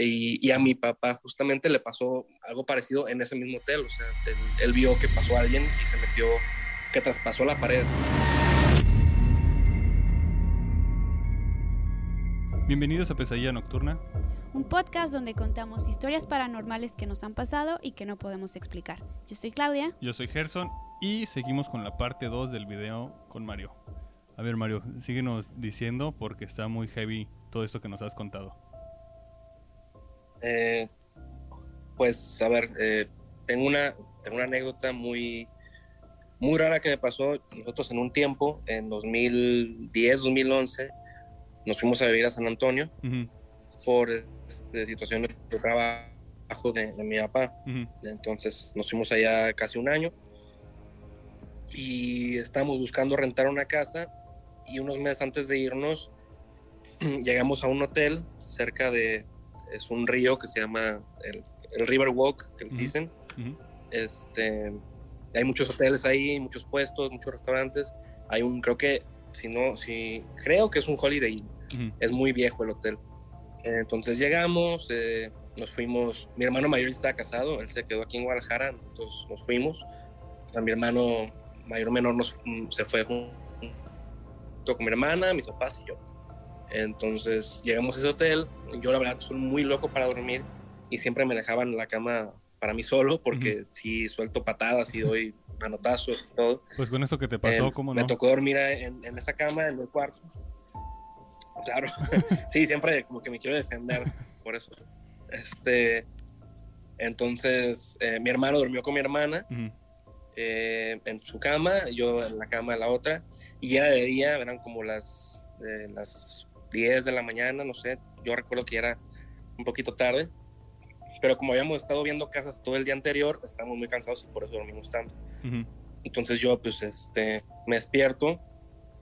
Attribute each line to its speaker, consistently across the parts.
Speaker 1: Y, a mi papá justamente le pasó algo parecido en ese mismo hotel. O sea, él, vio que pasó alguien y se metió, que traspasó la pared.
Speaker 2: Bienvenidos a Pesadilla Nocturna.
Speaker 3: Un podcast donde contamos historias paranormales que nos han pasado y que no podemos explicar. Yo soy Claudia.
Speaker 2: Yo soy Gerson y seguimos con la parte 2 del video con Mario. A ver Mario, síguenos diciendo porque está muy heavy todo esto que nos has contado.
Speaker 1: Eh, pues, a ver, eh, tengo, una, tengo una anécdota muy, muy rara que me pasó. Nosotros en un tiempo, en 2010, 2011, nos fuimos a vivir a San Antonio por este, situaciones de trabajo de, mi papá. Entonces nos fuimos allá casi un año y estábamos buscando rentar una casa y unos meses antes de irnos llegamos a un hotel cerca de, es un río que se llama el, River Walk, que dicen. este, hay muchos hoteles ahí, muchos puestos, muchos restaurantes. Hay un, creo que, si no, si, creo que es un Holiday Inn. Es muy viejo el hotel. Entonces llegamos, eh, nos fuimos, mi hermano mayor estaba casado, él se quedó aquí en Guadalajara, entonces nos fuimos. A mi hermano mayor menor nos, se fue junto con mi hermana, mis papás y yo. Entonces llegamos a ese hotel. Yo, la verdad, soy muy loco para dormir y siempre me dejaban la cama para mí solo porque si suelto patadas y doy manotazos y todo.
Speaker 2: Pues con esto que te pasó, ¿cómo no?
Speaker 1: Me tocó dormir en, en, esa cama, en el cuarto. Claro. sí, siempre como que me quiero defender por eso. Este, entonces, eh, mi hermano durmió con mi hermana. Eh, en su cama, yo en la cama de la otra, y era de día, eran como las, eh, las 10 de la mañana, no sé, yo recuerdo que era un poquito tarde, pero como habíamos estado viendo casas todo el día anterior, estábamos muy cansados y por eso dormimos tanto. Entonces yo pues este, me despierto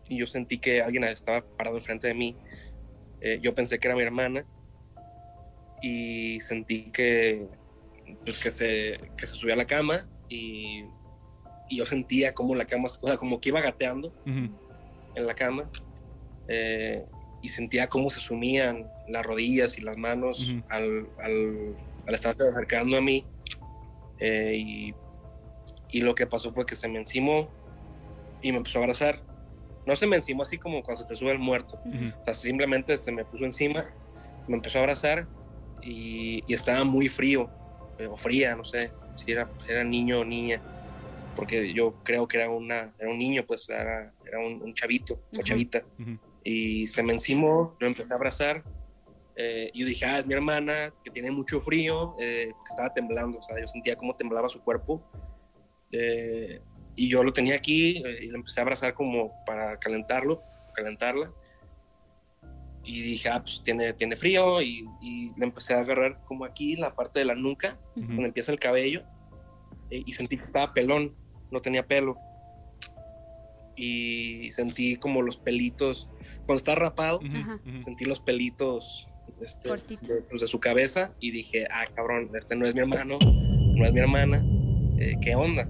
Speaker 1: y yo sentí que alguien estaba parado enfrente de mí. Eh, yo pensé que era mi hermana y sentí que, pues, que, se, que se subía a la cama y, y yo sentía como la cama, o sea, como que iba gateando en la cama. Eh, y sentía cómo se sumían las rodillas y las manos al, al, al, estarse acercando a mí. Eh, y, y, lo que pasó fue que se me encimó y me empezó a abrazar. No se me encimó así como cuando se te sube el muerto. o sea, simplemente se me puso encima, me empezó a abrazar y, y estaba muy frío eh, o fría, no sé si era, era niño o niña porque yo creo que era, una, era un niño, pues era, era un, chavito o chavita y se me encimó, lo empecé a abrazar. Eh, yo dije, ah, es mi hermana, que tiene mucho frío, eh, que estaba temblando, o sea, yo sentía cómo temblaba su cuerpo. Eh, y yo lo tenía aquí eh, y le empecé a abrazar como para calentarlo, calentarla. Y dije, ah, pues tiene, tiene frío. Y, y le empecé a agarrar como aquí, la parte de la nuca, donde empieza el cabello. y sentí que estaba pelón, no tenía pelo y sentí como los pelitos, cuando está rapado, sentí los pelitos este, pues, de, su cabeza y dije, ah, cabrón, este no es mi hermano, no es mi hermana, eh, ¿qué onda?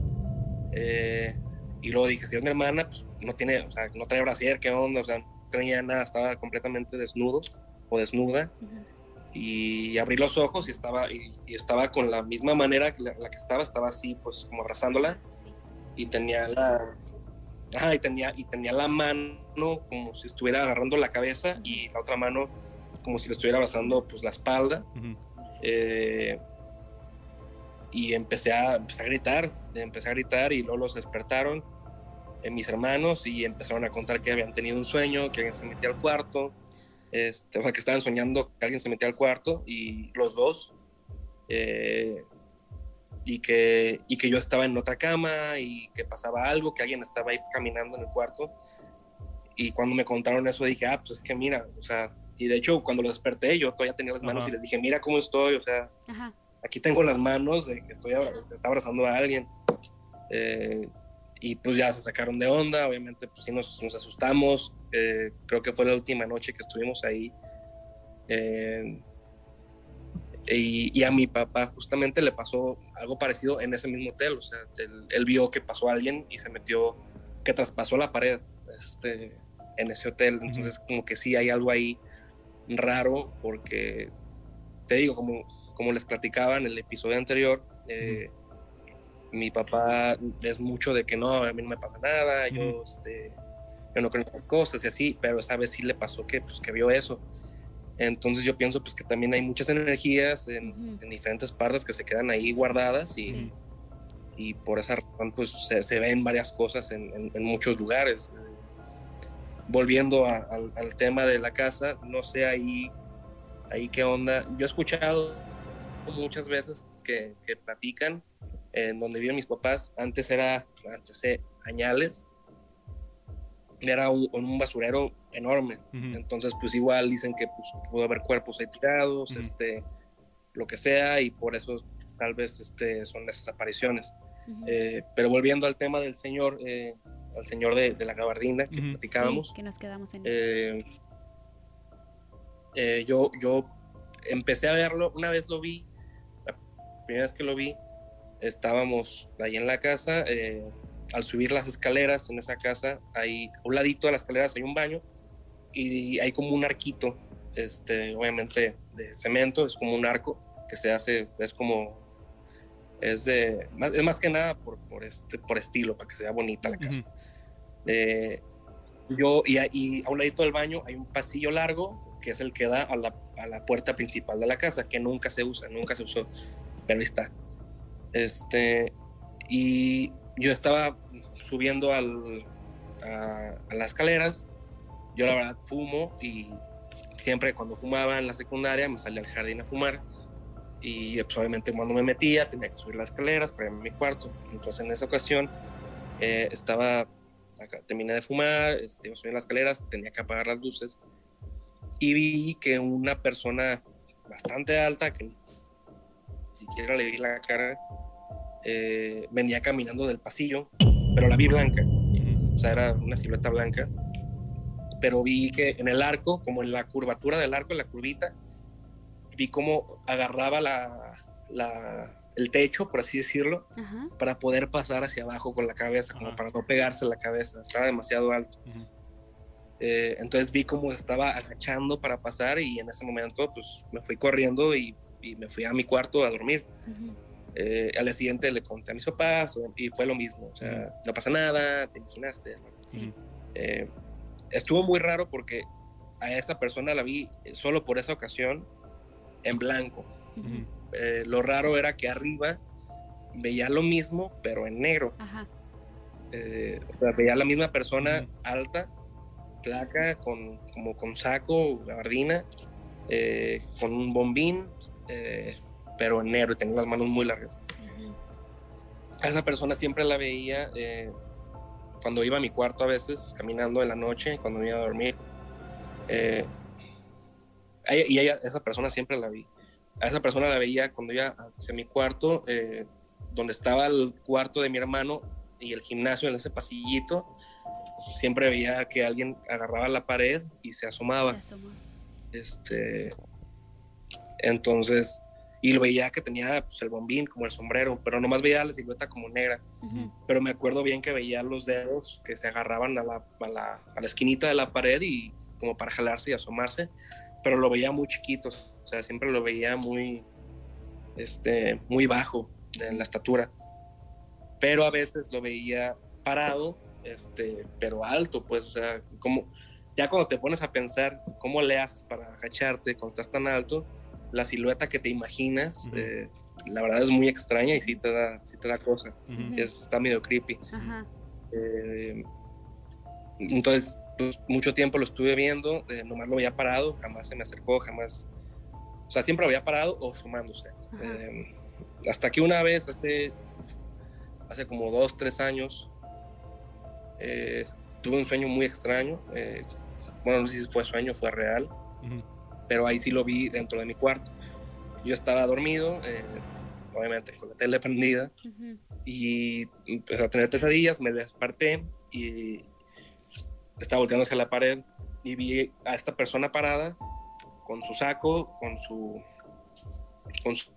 Speaker 1: Eh, y luego dije, si es mi hermana, pues no tiene, o sea, no trae brasier, ¿qué onda? O sea, no tenía nada, estaba completamente desnudo o desnuda. Y abrí los ojos y estaba, y, estaba con la misma manera que la, la, que estaba, estaba así, pues como abrazándola. Y tenía la, y tenía, y tenía la mano como si estuviera agarrando la cabeza y la otra mano como si le estuviera abrazando pues la espalda. Eh, y empecé a, a gritar, empecé a gritar y luego los despertaron eh, mis hermanos y empezaron a contar que habían tenido un sueño, que alguien se metía al cuarto, este, o sea, que estaban soñando que alguien se metía al cuarto y los dos. Eh, y que, y que yo estaba en otra cama y que pasaba algo, que alguien estaba ahí caminando en el cuarto. Y cuando me contaron eso dije, ah, pues es que mira, o sea, y de hecho cuando lo desperté yo todavía tenía las manos y les dije, mira cómo estoy, o sea, aquí tengo las manos de que estoy está abrazando a alguien. Eh, y pues ya se sacaron de onda, obviamente pues sí nos, nos asustamos, eh, creo que fue la última noche que estuvimos ahí. Eh, y, a mi papá justamente le pasó algo parecido en ese mismo hotel. O sea, él, vio que pasó alguien y se metió, que traspasó la pared este, en ese hotel. Entonces, como que sí hay algo ahí raro porque te digo, como, como les platicaba en el episodio anterior, eh, mi papá es mucho de que no, a mí no me pasa nada, yo, este, yo no creo en las cosas y así, pero esa vez sí le pasó que, pues, que vio eso. Entonces yo pienso pues que también hay muchas energías en, diferentes partes que se quedan ahí guardadas y, y por esa razón pues se, se ven varias cosas en, en, muchos lugares. Volviendo al tema de la casa, no sé ahí, ahí qué onda. Yo he escuchado muchas veces que, que platican en donde viven mis papás. Antes era, antes de añales, era un, un basurero enorme. Entonces, pues igual dicen que pues, pudo haber cuerpos ahí tirados, este, lo que sea, y por eso tal vez este, son esas apariciones. Eh, pero volviendo al tema del señor, eh, al señor de, la gabardina que platicábamos.
Speaker 3: que nos quedamos en
Speaker 1: eh, yo, yo empecé a verlo, una vez lo vi, la primera vez que lo vi, estábamos ahí en la casa, al subir las escaleras en esa casa, hay a un ladito de las escaleras hay un baño y hay como un arquito, este, obviamente de cemento, es como un arco que se hace, es como, es de, es más que nada por, por, este, por estilo, para que sea bonita la casa. Eh, yo, y, y, a un ladito del baño hay un pasillo largo que es el que da a la, a la puerta principal de la casa, que nunca se usa, nunca se usó, pero ahí está. Este, y yo estaba subiendo al, a, las escaleras. Yo la verdad fumo y siempre cuando fumaba en la secundaria me salía al jardín a fumar. Y pues, obviamente cuando me metía tenía que subir las escaleras para irme a mi cuarto. Entonces en esa ocasión eh, estaba, acá, terminé de fumar, este, iba a subir las escaleras, tenía que apagar las luces. Y vi que una persona bastante alta, que ni siquiera le vi la cara, eh, venía caminando del pasillo, pero la vi blanca. O sea, era una silueta blanca. Pero vi que en el arco, como en la curvatura del arco, en la curvita, vi cómo agarraba la, el techo, por así decirlo, para poder pasar hacia abajo con la cabeza, como para no pegarse la cabeza. Estaba demasiado alto. Eh, entonces vi cómo se estaba agachando para pasar y en ese momento pues me fui corriendo y, me fui a mi cuarto a dormir. Eh, al día siguiente le conté a mis papás y fue lo mismo. O sea, no pasa nada, te imaginaste. Eh, estuvo muy raro porque a esa persona la vi solo por esa ocasión en blanco. Eh, lo raro era que arriba veía lo mismo, pero en negro. o sea, veía la misma persona alta, flaca, con, como con saco, gabardina, con un bombín, pero en negro y tenía las manos muy largas. A esa persona siempre la veía eh, cuando iba a mi cuarto a veces, caminando en la noche, cuando me iba a dormir. Eh, y ella, esa persona siempre la vi. A esa persona la veía cuando iba hacia mi cuarto, eh, donde estaba el cuarto de mi hermano y el gimnasio en ese pasillito. Siempre veía que alguien agarraba la pared y se asomaba. Este, entonces, y lo veía que tenía pues, el bombín como el sombrero, pero nomás veía la silueta como negra. Pero me acuerdo bien que veía los dedos que se agarraban a la, a la, a la esquinita de la pared y como para jalarse y asomarse, pero lo veía muy chiquito, o sea, siempre lo veía muy, este, muy bajo en la estatura. Pero a veces lo veía parado, este, pero alto, pues, o sea, como ya cuando te pones a pensar cómo le haces para agacharte cuando estás tan alto, la silueta que te imaginas, eh, la verdad es muy extraña y sí te da, sí te da cosa. está medio creepy. Eh, entonces, pues, mucho tiempo lo estuve viendo, eh, nomás lo había parado, jamás se me acercó, jamás. O sea, siempre lo había parado o sumándose. hasta que una vez, hace, hace como dos, tres años, tuve un sueño muy extraño. bueno, no sé si fue sueño, fue real pero ahí sí lo vi dentro de mi cuarto. Yo estaba dormido, eh, obviamente con la tele prendida, y empecé a tener pesadillas, me desperté y estaba volteando hacia la pared y vi a esta persona parada con su saco, con su, con su,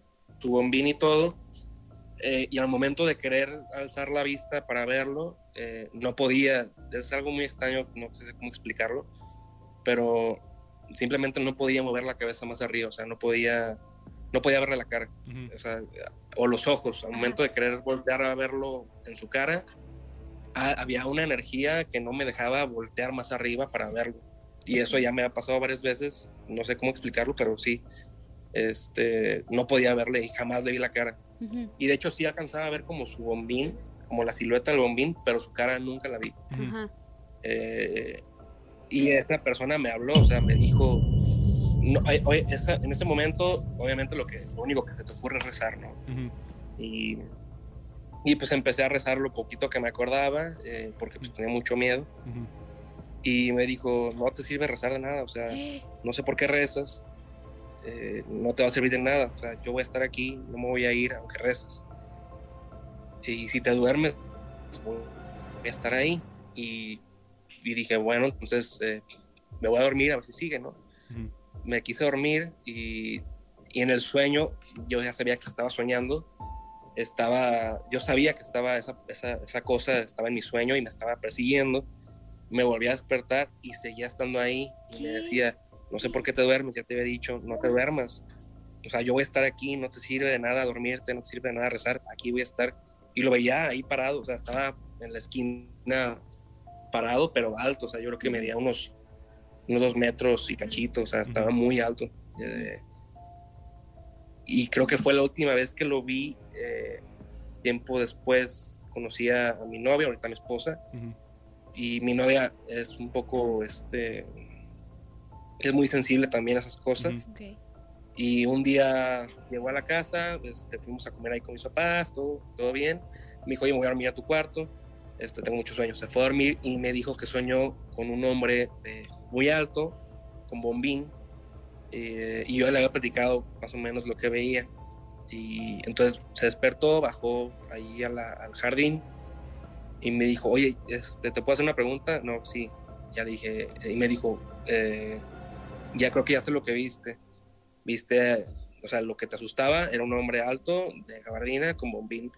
Speaker 1: bombín y todo. Eh, y al momento de querer alzar la vista para verlo, eh, no podía. Es algo muy extraño, no sé cómo explicarlo, pero simplemente no podía mover la cabeza más arriba, o sea, no podía no podía verle la cara, o sea, o los ojos, al momento de querer voltear a verlo en su cara, ha- había una energía que no me dejaba voltear más arriba para verlo. Y eso ya me ha pasado varias veces, no sé cómo explicarlo, pero sí, este, no podía verle y jamás le vi la cara. Y de hecho sí alcanzaba a ver como su bombín, como la silueta del bombín, pero su cara nunca la vi. Eh, y esta persona me habló, o sea, me dijo, no, oye, esa- en ese momento, obviamente lo, que, lo único que se te ocurre es rezar, ¿no?
Speaker 2: Ujú.
Speaker 1: Y, y pues empecé a rezar lo poquito que me acordaba, eh, porque pues tenía mucho miedo.
Speaker 2: Ujú.
Speaker 1: Y me dijo, no te sirve rezar de nada, o sea, no sé por qué rezas, eh, no te va a servir de nada, o sea, yo voy a estar aquí, no me voy a ir aunque rezas. Y si te duermes, pues, voy a estar ahí. Y, y dije, bueno, entonces eh, me voy a dormir a ver si sigue, ¿no?
Speaker 2: Ujú.
Speaker 1: Me quise dormir y, y en el sueño yo ya sabía que estaba soñando. Estaba, yo sabía que estaba esa, esa, esa cosa, estaba en mi sueño y me estaba persiguiendo. Me volví a despertar y seguía estando ahí y
Speaker 3: ¿Qué?
Speaker 1: me decía, no sé por qué te duermes, ya te había dicho, no te duermas. O sea, yo voy a estar aquí, no te sirve de nada dormirte, no te sirve de nada rezar, aquí voy a estar. Y lo veía ahí parado, o sea, estaba en la esquina parado, pero alto, o sea, yo creo que medía unos, unos dos metros y cachito, o sea, estaba muy alto. Eh, y creo que fue la última vez que lo vi, eh, tiempo después conocí a, a mi novia, ahorita mi esposa, y mi novia es un poco, este, es muy sensible también a esas cosas. Y un día llegó a la casa, este, fuimos a comer ahí con mis papás, todo, todo bien. Me dijo, oye, me voy a dormir a tu cuarto, este, tengo muchos sueños. Se fue a dormir y me dijo que soñó con un hombre eh, muy alto, con bombín, eh, y yo le había platicado más o menos lo que veía. Y entonces se despertó, bajó ahí a la- al jardín y me dijo, oye, este, ¿te puedo hacer una pregunta? No, sí. Ya le dije, y me dijo, eh, ya creo que ya sé lo que viste. Viste, o sea, lo que te asustaba era un hombre alto, de gabardina, con bombín.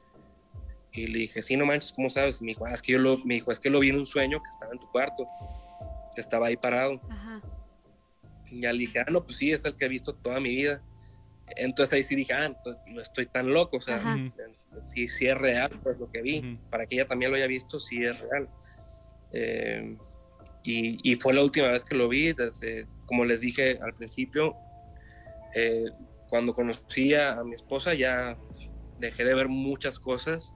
Speaker 1: Y le dije, sí, no manches, ¿cómo sabes? Y me dijo, ah, es que yo lo, me dijo, es que lo vi en un sueño que estaba en tu cuarto, que estaba ahí parado.
Speaker 3: Ajá.
Speaker 1: Y ya le dije, ah, no, pues sí, es el que he visto toda mi vida. Entonces ahí sí dije, ah, entonces no estoy tan loco, o sea,
Speaker 3: Ajá.
Speaker 1: Sí, sí es real, pues lo que vi.
Speaker 2: Ujú.
Speaker 1: Para que ella también lo haya visto, sí es real. Eh, y, y fue la última vez que lo vi, desde, como les dije al principio, eh, cuando conocí a, a mi esposa ya dejé de ver muchas cosas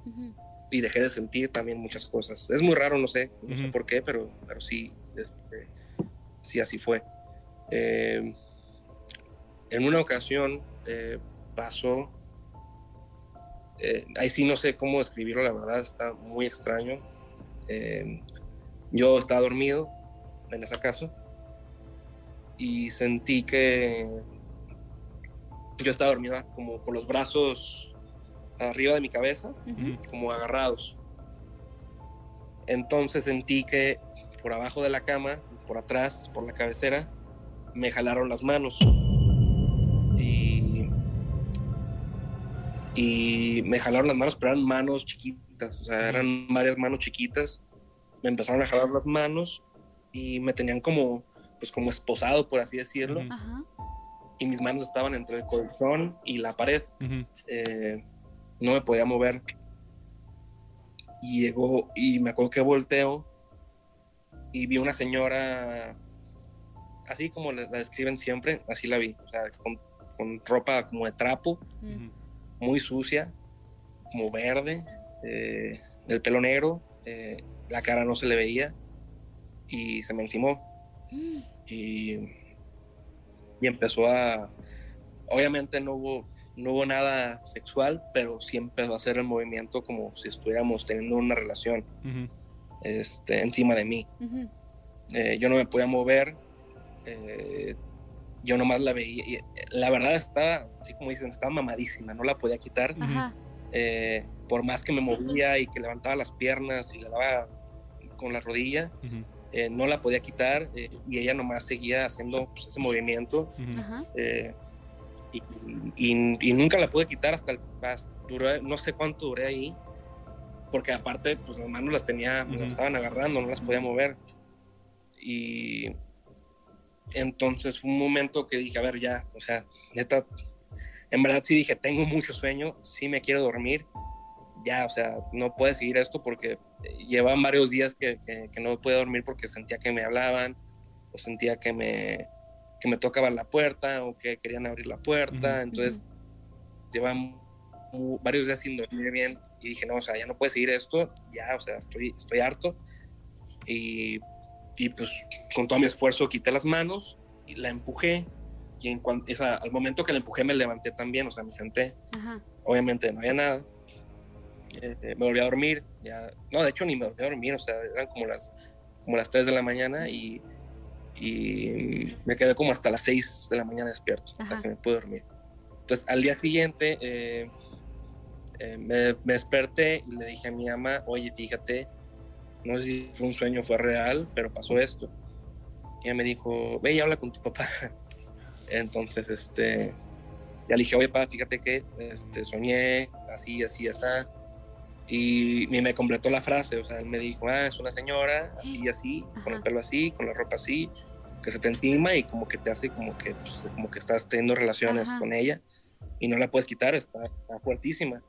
Speaker 1: y dejé de sentir también muchas cosas. Es muy raro, no sé, no sé por qué, pero, pero sí, este, sí así fue. Eh, en una ocasión eh, pasó, eh, ahí sí no sé cómo describirlo, la verdad está muy extraño. Eh, yo estaba dormido en esa casa y sentí que yo estaba dormido como con los brazos arriba de mi cabeza como agarrados. Entonces sentí que por abajo de la cama, por atrás, por la cabecera, me jalaron las manos. Y, y me jalaron las manos, pero eran manos chiquitas, o sea, eran varias manos chiquitas. Me empezaron a jalar las manos y me tenían como, pues como esposado, por así decirlo.
Speaker 3: Ajá.
Speaker 1: Y mis manos estaban entre el colchón y la pared eh, no me podía mover. Y llegó, y me acuerdo que volteo y vi una señora, así como la, la describen siempre, así la vi, o sea, con, con ropa como de trapo, muy sucia, como verde, eh, del pelo negro, eh, la cara no se le veía y se me encimó y, y empezó a, obviamente no hubo, no hubo nada sexual, pero sí empezó a hacer el movimiento como si estuviéramos teniendo una relación
Speaker 2: Ujú.
Speaker 1: este, encima de mí. Eh, yo no me podía mover, eh, yo nomás la veía, y, la verdad estaba, así como dicen, estaba mamadísima, no la podía quitar, eh, por más que me movía y que levantaba las piernas y le daba con la rodilla, eh, no la podía quitar eh, y ella nomás seguía haciendo pues, ese movimiento. Eh, y, y- y nunca la pude quitar hasta el hasta- duré- no sé cuánto duré ahí porque aparte pues las manos las tenía me las estaban agarrando no las podía mover. Y entonces fue un momento que dije a ver ya o sea neta en verdad sí dije, tengo mucho sueño, sí me quiero dormir, ya, o sea, no puede seguir esto porque llevan varios días que, que, no podía dormir porque sentía que me hablaban o sentía que me, que me tocaban la puerta o que querían abrir la puerta, entonces llevan varios días sin dormir bien y dije, no, o sea, ya no puede seguir esto, ya, o sea, estoy, estoy harto. Y, y pues con todo mi esfuerzo quité las manos y la empujé. Y en cuanto, o sea, al momento que la empujé me levanté también, o sea, me senté. Obviamente no había nada. Eh, me volví a dormir. Ya, no, de hecho ni me volví a dormir, o sea, eran como las, como las 3 de la mañana y, y me quedé como hasta las 6 de la mañana despierto, hasta que me pude dormir. Entonces, al día siguiente eh, eh, me, me, desperté y le dije a mi ama, oye, fíjate, no sé si fue un sueño, fue real, pero pasó esto. Y ella me dijo, ve y habla con tu papá. Entonces, este, ya le dije, oye, papá, fíjate que este, soñé así, así, así. Y, me completó la frase, o sea, él me dijo, ah, es una señora, así, así, con el pelo así, con la ropa así, que se te encima y como que te hace como que, pues, como que estás teniendo relaciones con ella y no la puedes quitar, está, está fuertísima.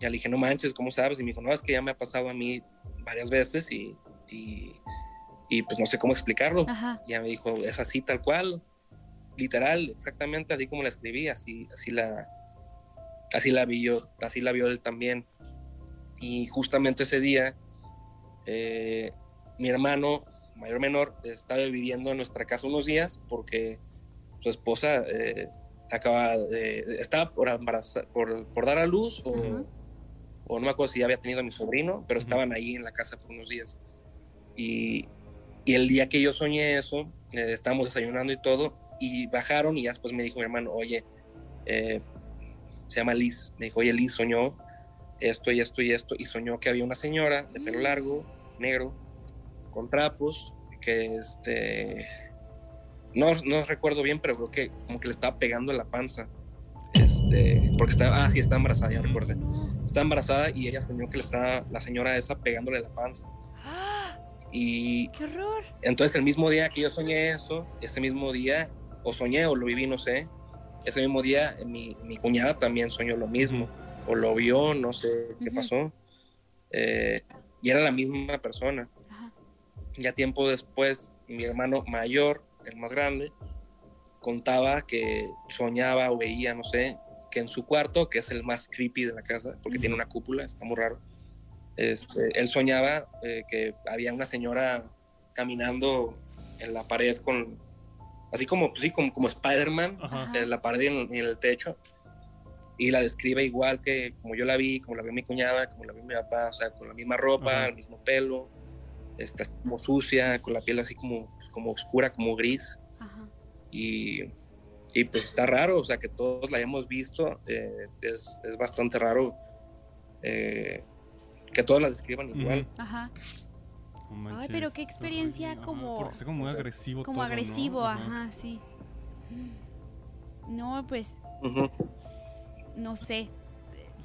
Speaker 1: Ya le dije, no manches, ¿cómo sabes? Y me dijo, no, es que ya me ha pasado a mí varias veces y, y, pues no sé cómo explicarlo. Y ya me dijo, es así tal cual, literal, exactamente así como la escribí, así, así la, así la vio, así la vio él también. Y justamente ese día, eh, mi hermano, mayor menor, estaba viviendo en nuestra casa unos días porque su esposa eh, acaba de, estaba por, por, por, dar a luz o, o no me acuerdo si ya había tenido a mi sobrino, pero estaban ahí en la casa por unos días. Y, y el día que yo soñé eso, eh, estábamos desayunando y todo, y bajaron y ya después me dijo mi hermano, oye, eh, se llama Liz, me dijo, oye, Liz soñó esto y esto y esto, y soñó que había una señora de pelo largo, negro, con trapos, que este, no, no recuerdo bien, pero creo que como que le estaba pegando en la panza, este, porque estaba, ah, sí, estaba embarazada, ya recuerdo. Está embarazada y ella soñó que le está la señora esa pegándole la panza. Y
Speaker 3: ¡Qué horror!
Speaker 1: Entonces el mismo día que yo soñé eso, ese mismo día, o soñé o lo viví, no sé, ese mismo día mi, mi cuñada también soñó lo mismo, o lo vio, no sé qué pasó. Eh, y era la misma persona. Ya tiempo después, mi hermano mayor, el más grande, contaba que soñaba o veía, no sé, que en su cuarto, que es el más creepy de la casa, porque tiene una cúpula, está muy raro, este, él soñaba eh, que había una señora caminando en la pared con, así como, sí, como, como Spider-Man, en la pared y en, el techo, y la describe igual que como yo la vi, como la vi mi cuñada, como la vi mi papá, o sea, con la misma ropa, el mismo pelo, está como sucia, con la piel así como, como oscura, como gris. Y y pues está raro, o sea, que todos la hayamos visto, eh, es, es, bastante raro eh, que todos la describan igual.
Speaker 3: Ajá. Ay, pero qué experiencia como...
Speaker 2: porque está como muy agresivo.
Speaker 3: Como agresivo, ajá. sí. No, pues... No sé.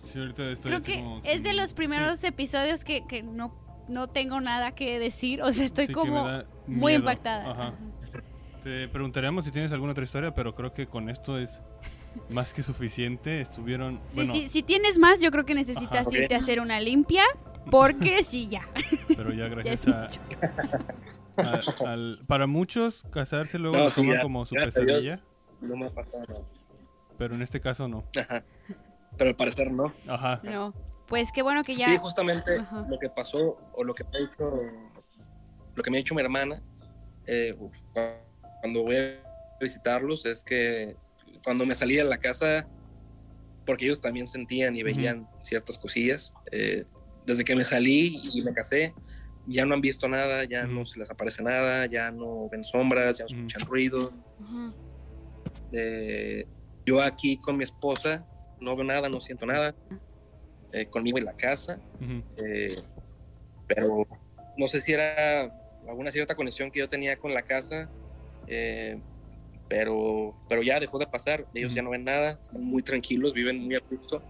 Speaker 2: Sí, ahorita estoy
Speaker 3: Creo que es de los primeros episodios que, que, no, no tengo nada que decir, o sea, estoy como muy impactada. Ajá.
Speaker 2: Te preguntaríamos si tienes alguna otra historia, pero creo que con esto es más que suficiente. Estuvieron.
Speaker 3: si tienes más, yo creo que necesitas irte a hacer una limpia, porque sí, ya.
Speaker 2: Pero ya gracias a. para muchos, casarse luego lo toman como su pesadilla.
Speaker 1: no me ha pasado.
Speaker 2: Pero en este caso no.
Speaker 1: Pero al parecer no.
Speaker 2: Ajá.
Speaker 3: No. Pues qué bueno que ya.
Speaker 1: Sí, justamente lo que pasó, o lo que me ha dicho, lo que me ha dicho mi hermana, eh, cuando voy a visitarlos es que cuando me salía de la casa, porque ellos también sentían y veían ciertas cosillas, eh, desde que me salí y me casé, ya no han visto nada, ya no se les aparece nada, ya no ven sombras, ya no escuchan ruido. Eh, yo aquí con mi esposa no veo nada, no siento nada, eh, conmigo en la casa, pero no sé si era alguna cierta conexión que yo tenía con la casa eh, pero, pero ya dejó de pasar, ellos ya no ven nada, están muy tranquilos, viven muy a gusto.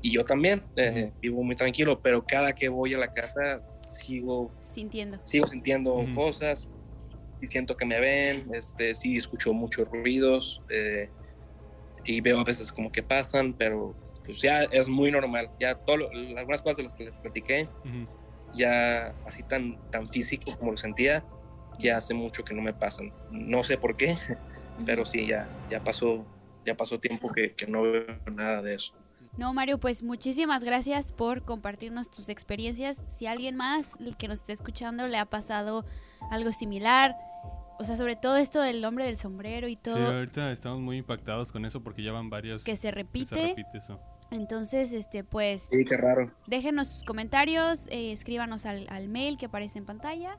Speaker 1: Y yo también eh, vivo muy tranquilo, pero cada que voy a la casa sigo
Speaker 3: sintiendo,
Speaker 1: sigo sintiendo cosas y siento que me ven, este, sí escucho muchos ruidos. Eh, y veo a veces como que pasan, pero pues ya es muy normal. Ya todo, algunas cosas de las que les platiqué, ya así tan, tan físico como lo sentía, ya hace mucho que no me pasan. No sé por qué, pero sí, ya, ya, pasó, ya pasó tiempo que, que no veo nada de eso.
Speaker 3: No, Mario, pues muchísimas gracias por compartirnos tus experiencias. Si alguien más que nos esté escuchando le ha pasado algo similar, o sea, sobre todo esto del hombre del sombrero y todo.
Speaker 2: Sí, ahorita estamos muy impactados con eso porque ya van varios.
Speaker 3: Que se repite. eso. Entonces, este, pues.
Speaker 1: Sí, qué raro.
Speaker 3: Déjenos sus comentarios, eh, escríbanos al, al, mail que aparece en pantalla.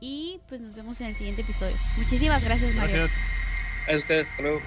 Speaker 3: Y pues nos vemos en el siguiente episodio. Muchísimas gracias, Mario.
Speaker 1: Gracias. A ustedes, hasta luego.